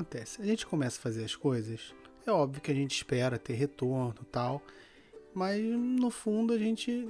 acontece? A gente começa a fazer as coisas, é óbvio que a gente espera ter retorno tal, mas no fundo a gente.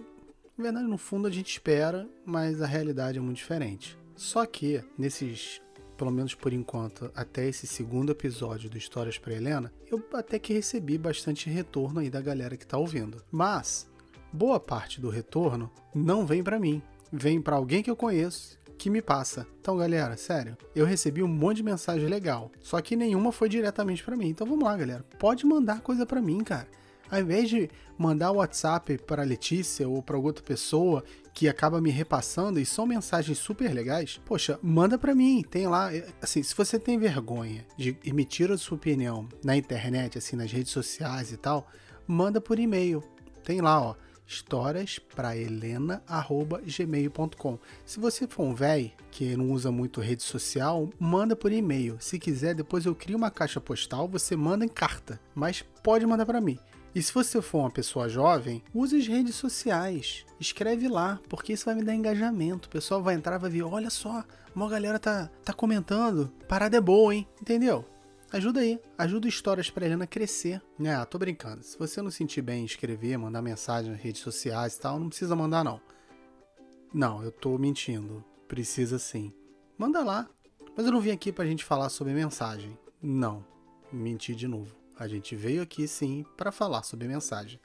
Na verdade, no fundo a gente espera, mas a realidade é muito diferente. Só que nesses pelo menos por enquanto, até esse segundo episódio do Histórias para Helena, eu até que recebi bastante retorno aí da galera que tá ouvindo. Mas boa parte do retorno não vem para mim, vem para alguém que eu conheço que me passa. Então, galera, sério, eu recebi um monte de mensagem legal, só que nenhuma foi diretamente para mim. Então, vamos lá, galera, pode mandar coisa para mim, cara. Ao invés de mandar o WhatsApp para Letícia ou para outra pessoa que acaba me repassando e são mensagens super legais, poxa, manda para mim, tem lá, é, assim, se você tem vergonha de emitir a sua opinião na internet, assim, nas redes sociais e tal, manda por e-mail. Tem lá, ó, historiasprahelena@gmail.com. Se você for um velho que não usa muito rede social, manda por e-mail. Se quiser, depois eu crio uma caixa postal, você manda em carta, mas pode mandar para mim. E se você for uma pessoa jovem, use as redes sociais. Escreve lá, porque isso vai me dar engajamento. O pessoal vai entrar vai ver, olha só, uma galera tá, tá comentando. Parada é boa, hein? Entendeu? Ajuda aí, ajuda Histórias para Helena a crescer. Ah, tô brincando. Se você não sentir bem em escrever, mandar mensagem nas redes sociais e tal, não precisa mandar não. Não, eu tô mentindo. Precisa sim. Manda lá. Mas eu não vim aqui pra gente falar sobre mensagem. Não, menti de novo. A gente veio aqui sim para falar sobre mensagem.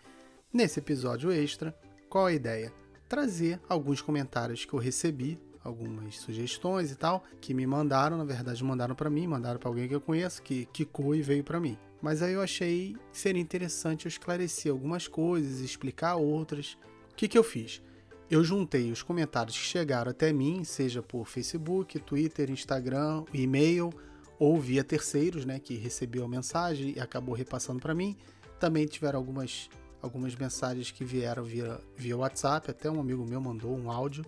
Nesse episódio extra, qual a ideia? Trazer alguns comentários que eu recebi, algumas sugestões e tal, que me mandaram, na verdade mandaram para mim, mandaram para alguém que eu conheço, que quicou e veio para mim. Mas aí eu achei que seria interessante eu esclarecer algumas coisas, explicar outras. O que, que eu fiz? Eu juntei os comentários que chegaram até mim, seja por Facebook, Twitter, Instagram, e-mail, ou via terceiros, né, que recebeu a mensagem e acabou repassando para mim. Também tiveram algumas, algumas mensagens que vieram via, via WhatsApp, até um amigo meu mandou um áudio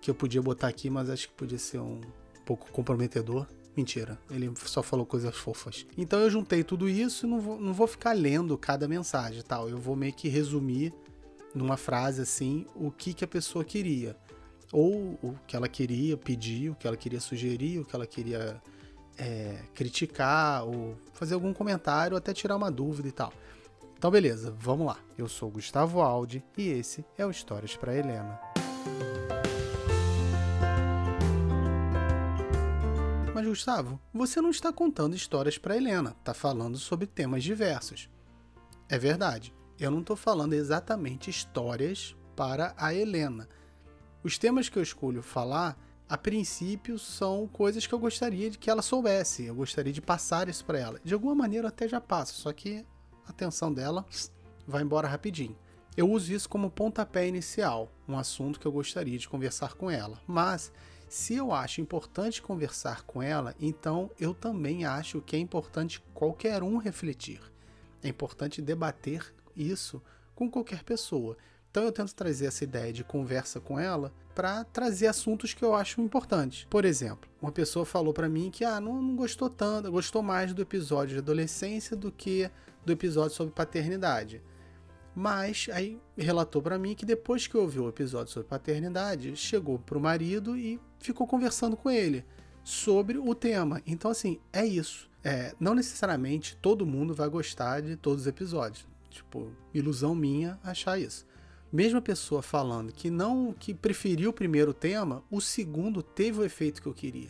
que eu podia botar aqui, mas acho que podia ser um pouco comprometedor. Mentira, ele só falou coisas fofas. Então eu juntei tudo isso e não vou, não vou ficar lendo cada mensagem tal. Eu vou meio que resumir numa frase assim o que, que a pessoa queria. Ou o que ela queria pedir, o que ela queria sugerir, o que ela queria é, criticar ou fazer algum comentário, até tirar uma dúvida e tal. Então, beleza, vamos lá. Eu sou Gustavo Aldi e esse é o Histórias para Helena. Gustavo, você não está contando histórias para Helena, está falando sobre temas diversos. É verdade, eu não estou falando exatamente histórias para a Helena. Os temas que eu escolho falar a princípio são coisas que eu gostaria de que ela soubesse, eu gostaria de passar isso para ela. De alguma maneira eu até já passo, só que a atenção dela vai embora rapidinho. Eu uso isso como pontapé inicial, um assunto que eu gostaria de conversar com ela. Mas se eu acho importante conversar com ela, então eu também acho que é importante qualquer um refletir. É importante debater isso com qualquer pessoa. Então eu tento trazer essa ideia de conversa com ela para trazer assuntos que eu acho importantes. Por exemplo, uma pessoa falou para mim que ah, não, não gostou tanto, gostou mais do episódio de adolescência do que do episódio sobre paternidade. Mas aí relatou para mim que depois que ouviu o episódio sobre paternidade, chegou pro marido e ficou conversando com ele sobre o tema. Então, assim, é isso. É, não necessariamente todo mundo vai gostar de todos os episódios. Tipo, ilusão minha achar isso mesma pessoa falando que não que preferiu o primeiro tema, o segundo teve o efeito que eu queria,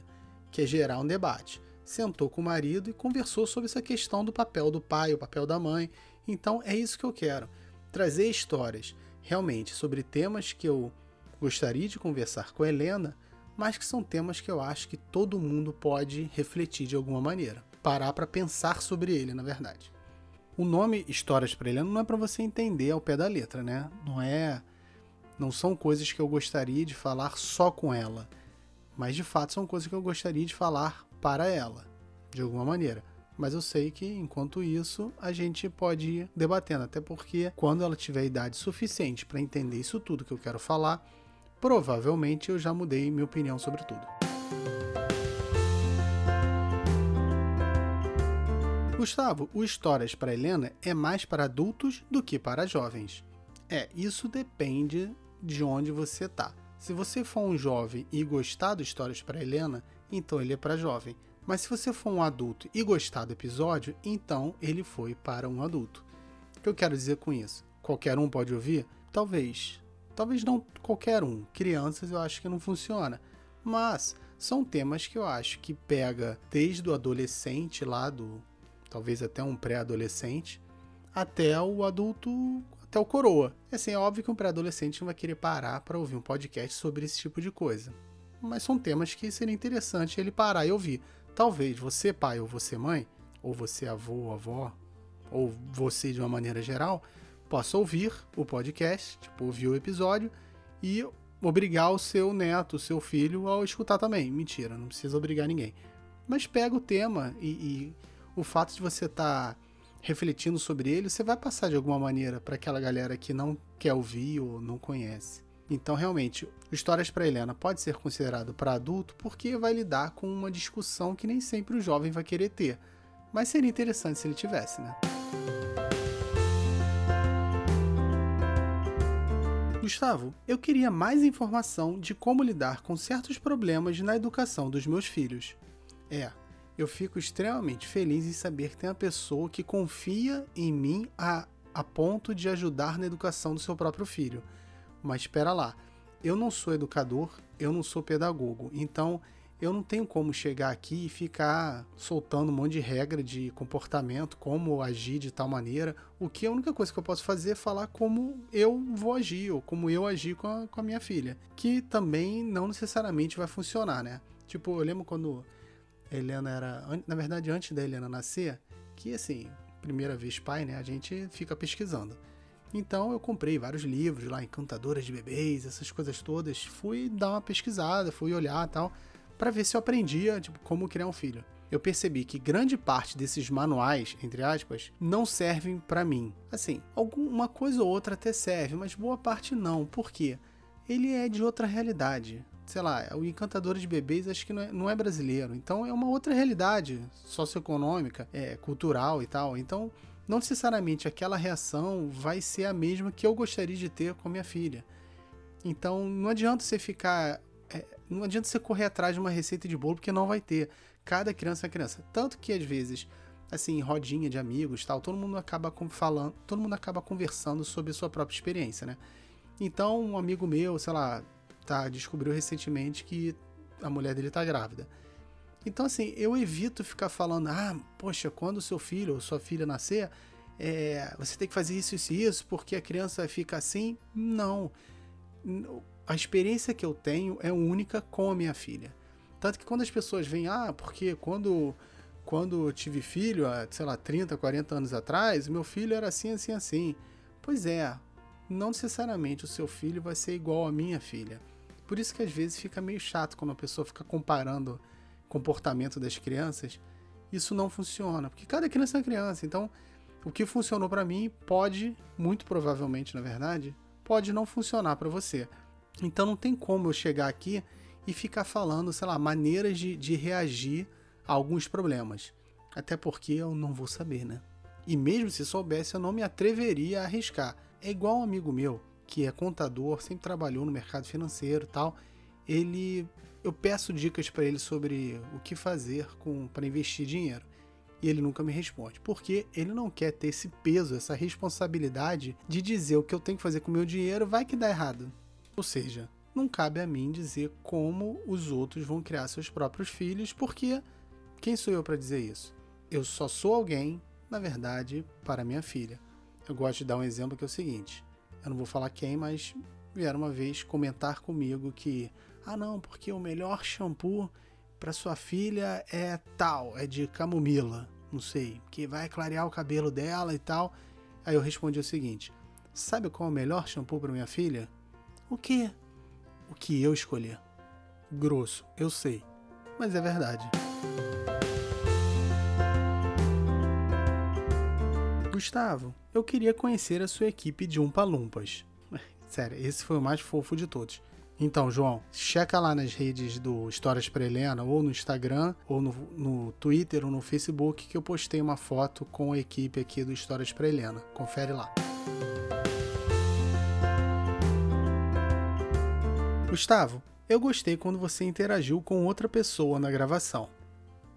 que é gerar um debate. Sentou com o marido e conversou sobre essa questão do papel do pai, o papel da mãe. Então é isso que eu quero, trazer histórias realmente sobre temas que eu gostaria de conversar com a Helena, mas que são temas que eu acho que todo mundo pode refletir de alguma maneira, parar para pensar sobre ele, na verdade. O nome Histórias para Helena não é para você entender ao pé da letra, né? Não é não são coisas que eu gostaria de falar só com ela, mas de fato são coisas que eu gostaria de falar para ela, de alguma maneira. Mas eu sei que enquanto isso a gente pode ir debatendo, até porque quando ela tiver idade suficiente para entender isso tudo que eu quero falar, provavelmente eu já mudei minha opinião sobre tudo. Gustavo, o Histórias para Helena é mais para adultos do que para jovens. É, isso depende de onde você tá. Se você for um jovem e gostar do Histórias para Helena, então ele é para jovem. Mas se você for um adulto e gostar do episódio, então ele foi para um adulto. O que eu quero dizer com isso? Qualquer um pode ouvir? Talvez. Talvez não qualquer um. Crianças eu acho que não funciona. Mas são temas que eu acho que pega desde o adolescente lá do talvez até um pré-adolescente até o adulto, até o coroa. Assim, é óbvio que um pré-adolescente não vai querer parar para ouvir um podcast sobre esse tipo de coisa. Mas são temas que seria interessante ele parar e ouvir. Talvez você, pai, ou você, mãe, ou você, avô, ou avó, ou você de uma maneira geral, possa ouvir o podcast, tipo, ouvir o episódio e obrigar o seu neto, o seu filho a escutar também. Mentira, não precisa obrigar ninguém. Mas pega o tema e, e o fato de você estar tá refletindo sobre ele, você vai passar de alguma maneira para aquela galera que não quer ouvir ou não conhece. Então, realmente, Histórias para Helena pode ser considerado para adulto porque vai lidar com uma discussão que nem sempre o jovem vai querer ter. Mas seria interessante se ele tivesse, né? Gustavo, eu queria mais informação de como lidar com certos problemas na educação dos meus filhos. É, eu fico extremamente feliz em saber que tem uma pessoa que confia em mim a, a ponto de ajudar na educação do seu próprio filho. Mas espera lá, eu não sou educador, eu não sou pedagogo, então eu não tenho como chegar aqui e ficar soltando um monte de regra de comportamento, como agir de tal maneira. O que a única coisa que eu posso fazer é falar como eu vou agir, ou como eu agi com a, com a minha filha. Que também não necessariamente vai funcionar, né? Tipo, eu lembro quando a Helena era. Na verdade, antes da Helena nascer, que assim, primeira vez pai, né? A gente fica pesquisando. Então eu comprei vários livros lá, encantadoras de bebês, essas coisas todas. Fui dar uma pesquisada, fui olhar tal, para ver se eu aprendia, tipo, como criar um filho. Eu percebi que grande parte desses manuais, entre aspas, não servem para mim. Assim, alguma coisa ou outra até serve, mas boa parte não. Por quê? Ele é de outra realidade. Sei lá, o Encantador de Bebês acho que não é, não é brasileiro. Então é uma outra realidade socioeconômica, é, cultural e tal. Então não necessariamente aquela reação vai ser a mesma que eu gostaria de ter com minha filha. Então não adianta você ficar. Não adianta você correr atrás de uma receita de bolo porque não vai ter. Cada criança é criança. Tanto que às vezes, assim, rodinha de amigos tal, todo mundo acaba falando, todo mundo acaba conversando sobre a sua própria experiência, né? Então, um amigo meu, sei lá, tá, descobriu recentemente que a mulher dele tá grávida. Então, assim, eu evito ficar falando, ah, poxa, quando seu filho ou sua filha nascer, é, você tem que fazer isso, isso e isso, porque a criança fica assim. Não. A experiência que eu tenho é única com a minha filha. Tanto que quando as pessoas vêm, ah, porque quando, quando eu tive filho, há, sei lá, 30, 40 anos atrás, meu filho era assim, assim, assim. Pois é, não necessariamente o seu filho vai ser igual à minha filha. Por isso que às vezes fica meio chato quando a pessoa fica comparando comportamento das crianças, isso não funciona, porque cada criança é uma criança. Então, o que funcionou para mim pode, muito provavelmente, na verdade, pode não funcionar para você. Então, não tem como eu chegar aqui e ficar falando, sei lá, maneiras de, de reagir a alguns problemas. Até porque eu não vou saber, né? E mesmo se soubesse, eu não me atreveria a arriscar. É igual um amigo meu, que é contador, sempre trabalhou no mercado financeiro e tal. Ele eu peço dicas para ele sobre o que fazer com para investir dinheiro. E ele nunca me responde, porque ele não quer ter esse peso, essa responsabilidade de dizer o que eu tenho que fazer com o meu dinheiro vai que dá errado. Ou seja, não cabe a mim dizer como os outros vão criar seus próprios filhos, porque quem sou eu para dizer isso? Eu só sou alguém, na verdade, para minha filha. Eu gosto de dar um exemplo que é o seguinte: eu não vou falar quem, mas vieram uma vez comentar comigo que ah, não, porque o melhor shampoo para sua filha é tal, é de camomila, não sei, que vai clarear o cabelo dela e tal. Aí eu respondi o seguinte: Sabe qual é o melhor shampoo para minha filha? O quê? O que eu escolher. Grosso, eu sei, mas é verdade. Gustavo, eu queria conhecer a sua equipe de Umpa-Lumpas. Sério, esse foi o mais fofo de todos. Então, João, checa lá nas redes do Histórias para Helena, ou no Instagram, ou no, no, Twitter, ou no Facebook, que eu postei uma foto com a equipe aqui do Histórias para Helena. Confere lá. Gustavo, eu gostei quando você interagiu com outra pessoa na gravação.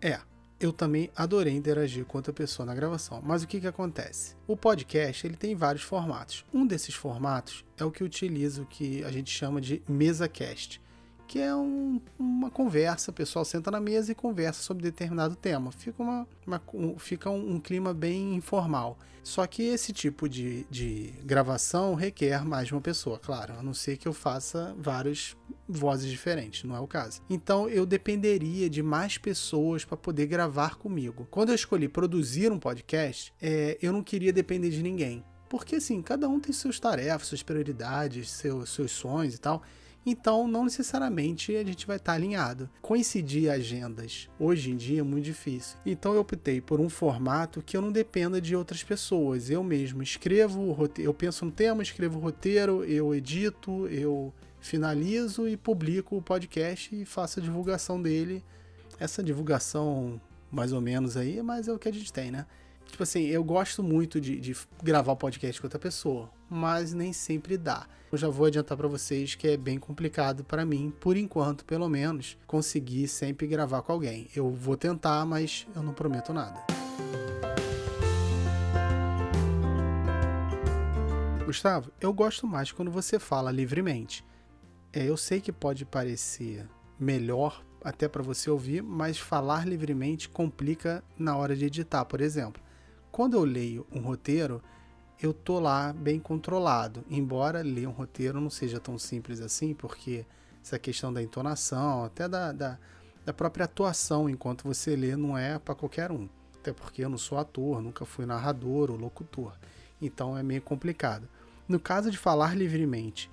É, eu também adorei interagir com outra pessoa na gravação. Mas o que, que acontece? O podcast ele tem vários formatos. Um desses formatos é o que utiliza o que a gente chama de mesa cast que é um, uma conversa, o pessoal senta na mesa e conversa sobre determinado tema. Fica, uma, uma um, fica um, um, clima bem informal. Só que esse tipo de, de gravação requer mais de uma pessoa, claro, a não ser que eu faça várias vozes diferentes, não é o caso. Então eu dependeria de mais pessoas para poder gravar comigo. Quando eu escolhi produzir um podcast, é, eu não queria depender de ninguém. Porque assim, cada um tem suas tarefas, suas prioridades, seus sonhos e tal. Então, não necessariamente a gente vai estar alinhado. Coincidir agendas hoje em dia é muito difícil. Então, eu optei por um formato que eu não dependa de outras pessoas. Eu mesmo escrevo eu penso no tema, escrevo o roteiro, eu edito, eu finalizo e publico o podcast e faço a divulgação dele. Essa divulgação, mais ou menos aí, mas é o que a gente tem, né? Tipo assim, eu gosto muito de, de gravar podcast com outra pessoa, mas nem sempre dá. Eu já vou adiantar para vocês que é bem complicado para mim, por enquanto, pelo menos, conseguir sempre gravar com alguém. Eu vou tentar, mas eu não prometo nada. Gustavo, eu gosto mais quando você fala livremente. É, eu sei que pode parecer melhor até para você ouvir, mas falar livremente complica na hora de editar, por exemplo. Quando eu leio um roteiro, eu tô lá bem controlado, embora ler um roteiro não seja tão simples assim, porque essa questão da entonação, até da, da, da própria atuação enquanto você lê, não é para qualquer um. Até porque eu não sou ator, nunca fui narrador ou locutor. Então é meio complicado. No caso de falar livremente,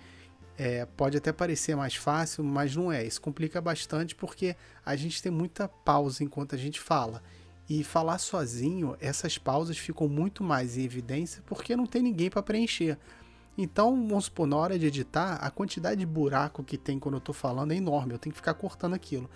é, pode até parecer mais fácil, mas não é. Isso complica bastante porque a gente tem muita pausa enquanto a gente fala. E falar sozinho, essas pausas ficam muito mais em evidência porque não tem ninguém para preencher. Então, vamos supor, na hora de editar, a quantidade de buraco que tem quando eu estou falando é enorme, eu tenho que ficar cortando aquilo.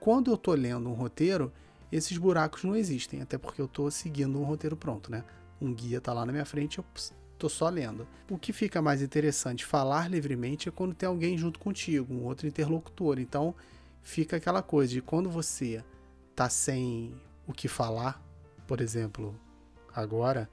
Quando eu estou lendo um roteiro, esses buracos não existem, até porque eu estou seguindo um roteiro pronto, né? Um guia está lá na minha frente, eu estou só lendo. O que fica mais interessante falar livremente é quando tem alguém junto contigo, um outro interlocutor. Então, fica aquela coisa de quando você tá sem o que falar, por exemplo, agora,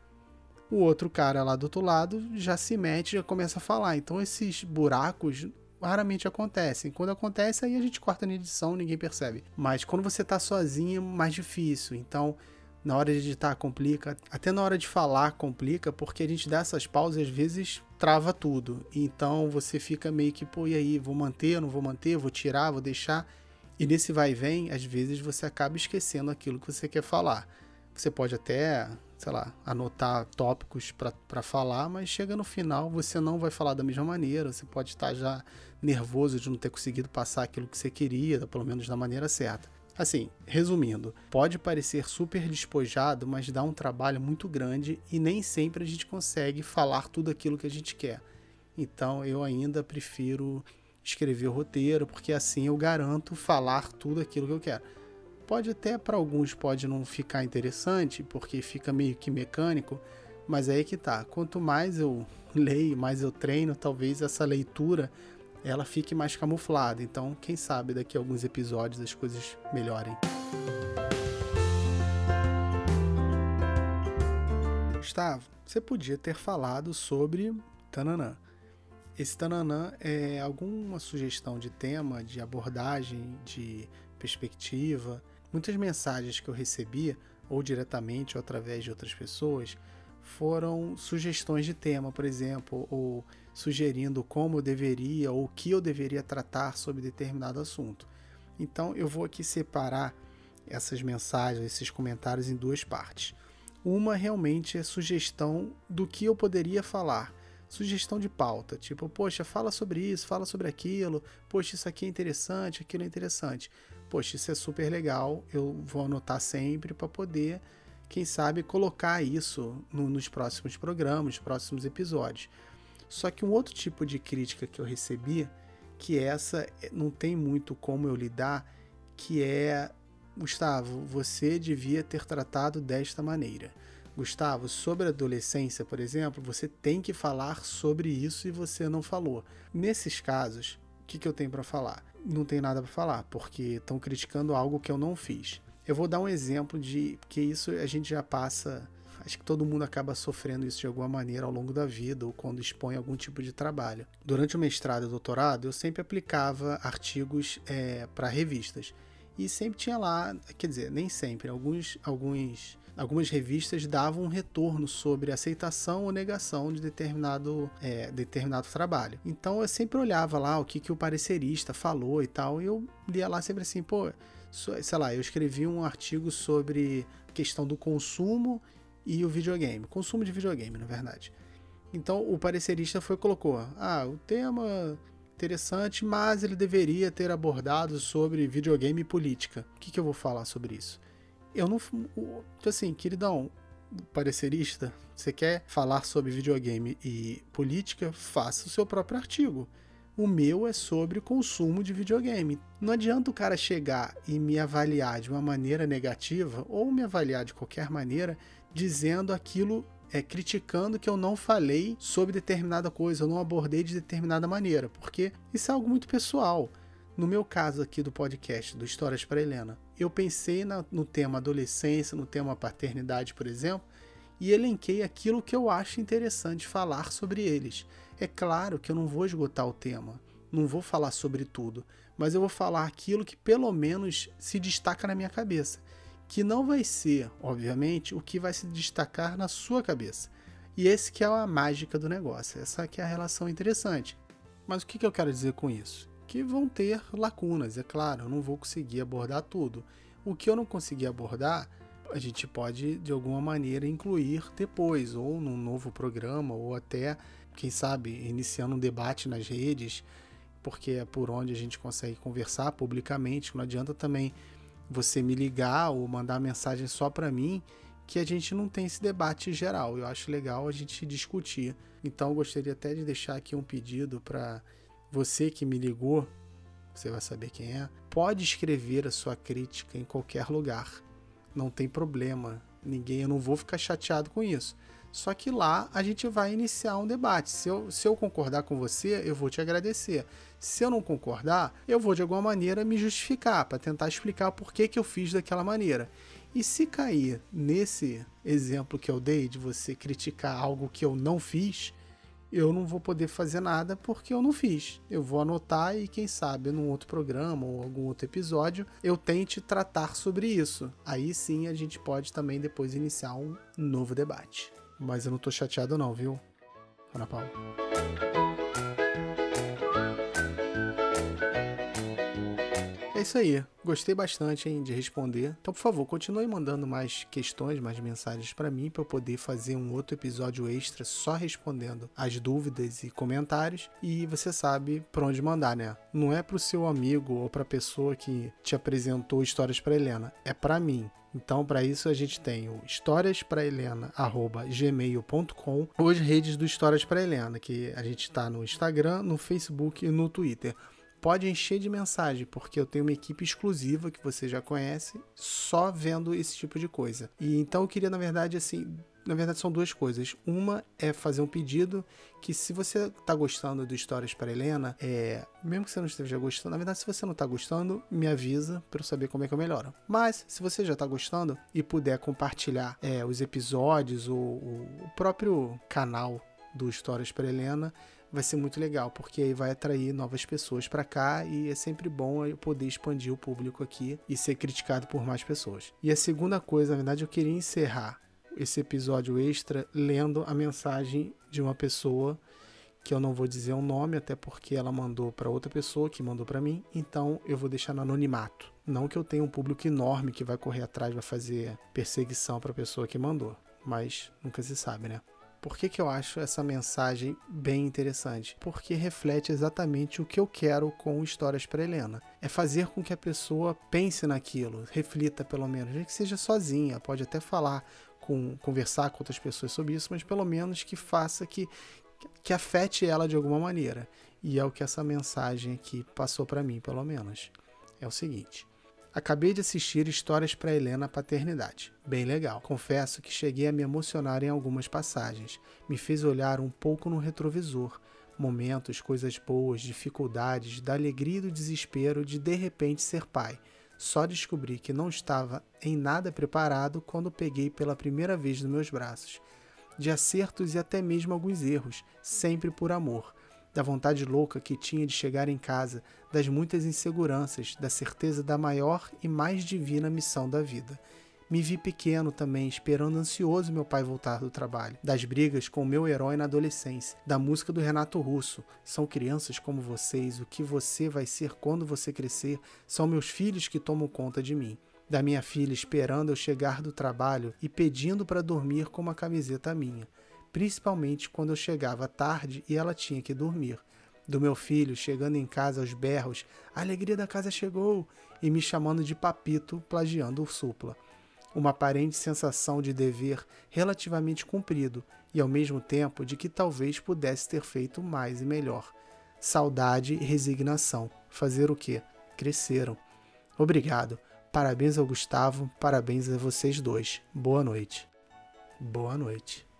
o outro cara lá do outro lado já se mete, já começa a falar. Então esses buracos raramente acontecem. Quando acontece, aí a gente corta na edição, ninguém percebe. Mas quando você tá sozinho, é mais difícil. Então, na hora de editar complica, até na hora de falar complica, porque a gente dá essas pausas e às vezes trava tudo. Então você fica meio que, pô, e aí, vou manter, não vou manter, vou tirar, vou deixar. E nesse vai e vem, às vezes você acaba esquecendo aquilo que você quer falar. Você pode até, sei lá, anotar tópicos para falar, mas chega no final você não vai falar da mesma maneira. Você pode estar já nervoso de não ter conseguido passar aquilo que você queria, pelo menos da maneira certa. Assim, resumindo, pode parecer super despojado, mas dá um trabalho muito grande e nem sempre a gente consegue falar tudo aquilo que a gente quer. Então eu ainda prefiro escrever o roteiro, porque assim eu garanto falar tudo aquilo que eu quero. Pode até para alguns pode não ficar interessante, porque fica meio que mecânico, mas é aí que tá. Quanto mais eu leio, mais eu treino, talvez essa leitura ela fique mais camuflada. Então, quem sabe daqui a alguns episódios as coisas melhorem. Gustavo, você podia ter falado sobre Tananã. Esse tananã é alguma sugestão de tema, de abordagem, de perspectiva. Muitas mensagens que eu recebi, ou diretamente ou através de outras pessoas, foram sugestões de tema, por exemplo, ou sugerindo como eu deveria ou o que eu deveria tratar sobre determinado assunto. Então eu vou aqui separar essas mensagens, esses comentários em duas partes. Uma realmente é sugestão do que eu poderia falar sugestão de pauta, tipo, poxa, fala sobre isso, fala sobre aquilo, poxa, isso aqui é interessante, aquilo é interessante. Poxa, isso é super legal, eu vou anotar sempre para poder, quem sabe, colocar isso no, nos próximos programas, nos próximos episódios. Só que um outro tipo de crítica que eu recebi, que essa eh, não tem muito como eu lidar, que é Gustavo, você devia ter tratado desta maneira. Gustavo, sobre adolescência, por exemplo, você tem que falar sobre isso e você não falou. Nesses casos, o que, que eu tenho para falar? Não tem nada para falar, porque estão criticando algo que eu não fiz. Eu vou dar um exemplo de que isso a gente já passa. Acho que todo mundo acaba sofrendo isso de alguma maneira ao longo da vida ou quando expõe algum tipo de trabalho. Durante o mestrado e doutorado, eu sempre aplicava artigos é, para revistas. E sempre tinha lá, quer dizer, nem sempre, alguns, alguns algumas revistas davam um retorno sobre aceitação ou negação de determinado, é, determinado trabalho. Então eu sempre olhava lá o que, que o parecerista falou e tal, e eu lia lá sempre assim, pô, sei lá, eu escrevi um artigo sobre questão do consumo e o videogame, consumo de videogame, na verdade. Então o parecerista foi colocou, ah, o tema interessante, mas ele deveria ter abordado sobre videogame e política. O que, que eu vou falar sobre isso? Eu não. Tipo assim, queridão, parecerista, você quer falar sobre videogame e política? Faça o seu próprio artigo. O meu é sobre consumo de videogame. Não adianta o cara chegar e me avaliar de uma maneira negativa ou me avaliar de qualquer maneira dizendo aquilo é, criticando que eu não falei sobre determinada coisa, eu não abordei de determinada maneira, porque isso é algo muito pessoal. No meu caso aqui do podcast, do Histórias para Helena, eu pensei na, no tema adolescência, no tema paternidade, por exemplo, e elenquei aquilo que eu acho interessante falar sobre eles. É claro que eu não vou esgotar o tema, não vou falar sobre tudo, mas eu vou falar aquilo que pelo menos se destaca na minha cabeça, que não vai ser, obviamente, o que vai se destacar na sua cabeça. E esse que é a mágica do negócio, essa que é a relação interessante. Mas o que, que eu quero dizer com isso? Que vão ter lacunas, é claro, eu não vou conseguir abordar tudo. O que eu não conseguir abordar, a gente pode de alguma maneira incluir depois, ou num novo programa, ou até, quem sabe, iniciando um debate nas redes, porque é por onde a gente consegue conversar publicamente. Não adianta também você me ligar ou mandar mensagem só para mim que a gente não tem esse debate geral. Eu acho legal a gente discutir. Então eu gostaria até de deixar aqui um pedido para você que me ligou, você vai saber quem é, pode escrever a sua crítica em qualquer lugar. Não tem problema. Ninguém, eu não vou ficar chateado com isso. Só que lá a gente vai iniciar um debate. Se eu, se eu concordar com você, eu vou te agradecer. Se eu não concordar, eu vou de alguma maneira me justificar para tentar explicar por que, que eu fiz daquela maneira. E se cair nesse exemplo que eu dei de você criticar algo que eu não fiz, eu não vou poder fazer nada porque eu não fiz. Eu vou anotar e quem sabe num outro programa ou algum outro episódio eu tente tratar sobre isso. Aí sim a gente pode também depois iniciar um novo debate. Mas eu não tô chateado não, viu? Ana Paula. Isso aí. Gostei bastante hein, de responder. Então, por favor, continue mandando mais questões, mais mensagens para mim, para eu poder fazer um outro episódio extra só respondendo as dúvidas e comentários. E você sabe para onde mandar, né? Não é para o seu amigo ou para a pessoa que te apresentou histórias para Helena, é para mim. Então, para isso, a gente tem o historiasprahelena.gmail.com ou as redes do Histórias para Helena, que a gente está no Instagram, no Facebook e no Twitter pode encher de mensagem, porque eu tenho uma equipe exclusiva que você já conhece, só vendo esse tipo de coisa. E então eu queria, na verdade, assim, na verdade são duas coisas. Uma é fazer um pedido que se você está gostando do Histórias para Helena, é, mesmo que você não esteja gostando, na verdade se você não está gostando, me avisa para eu saber como é que eu melhoro. Mas se você já está gostando e puder compartilhar é, os episódios ou o próprio canal do Histórias para Helena, vai ser muito legal, porque aí vai atrair novas pessoas para cá e é sempre bom eu poder expandir o público aqui e ser criticado por mais pessoas. E a segunda coisa, na verdade, eu queria encerrar esse episódio extra lendo a mensagem de uma pessoa que eu não vou dizer o nome, até porque ela mandou para outra pessoa que mandou para mim, então eu vou deixar no anonimato. Não que eu tenha um público enorme que vai correr atrás, vai fazer perseguição para a pessoa que mandou, mas nunca se sabe, né? Por que, que eu acho essa mensagem bem interessante? Porque reflete exatamente o que eu quero com Histórias para Helena. É fazer com que a pessoa pense naquilo, reflita pelo menos, nem que seja sozinha, pode até falar, com, conversar com outras pessoas sobre isso, mas pelo menos que faça que, que afete ela de alguma maneira. E é o que essa mensagem aqui passou para mim, pelo menos. É o seguinte. Acabei de assistir Histórias para Helena Paternidade. Bem legal. Confesso que cheguei a me emocionar em algumas passagens. Me fez olhar um pouco no retrovisor. Momentos, coisas boas, dificuldades, da alegria e do desespero de de repente ser pai. Só descobri que não estava em nada preparado quando peguei pela primeira vez nos meus braços. De acertos e até mesmo alguns erros, sempre por amor. Da vontade louca que tinha de chegar em casa, das muitas inseguranças, da certeza da maior e mais divina missão da vida. Me vi pequeno também, esperando ansioso meu pai voltar do trabalho. Das brigas com o meu herói na adolescência. Da música do Renato Russo. São crianças como vocês, o que você vai ser quando você crescer. São meus filhos que tomam conta de mim. Da minha filha esperando eu chegar do trabalho e pedindo para dormir com uma camiseta minha. Principalmente quando eu chegava tarde e ela tinha que dormir do meu filho chegando em casa aos berros, a alegria da casa chegou, e me chamando de papito, plagiando o supla uma aparente sensação de dever relativamente cumprido e ao mesmo tempo de que talvez pudesse ter feito mais e melhor. Saudade e resignação. Fazer o quê? Cresceram. Obrigado. Parabéns ao Gustavo, parabéns a vocês dois. Boa noite. Boa noite.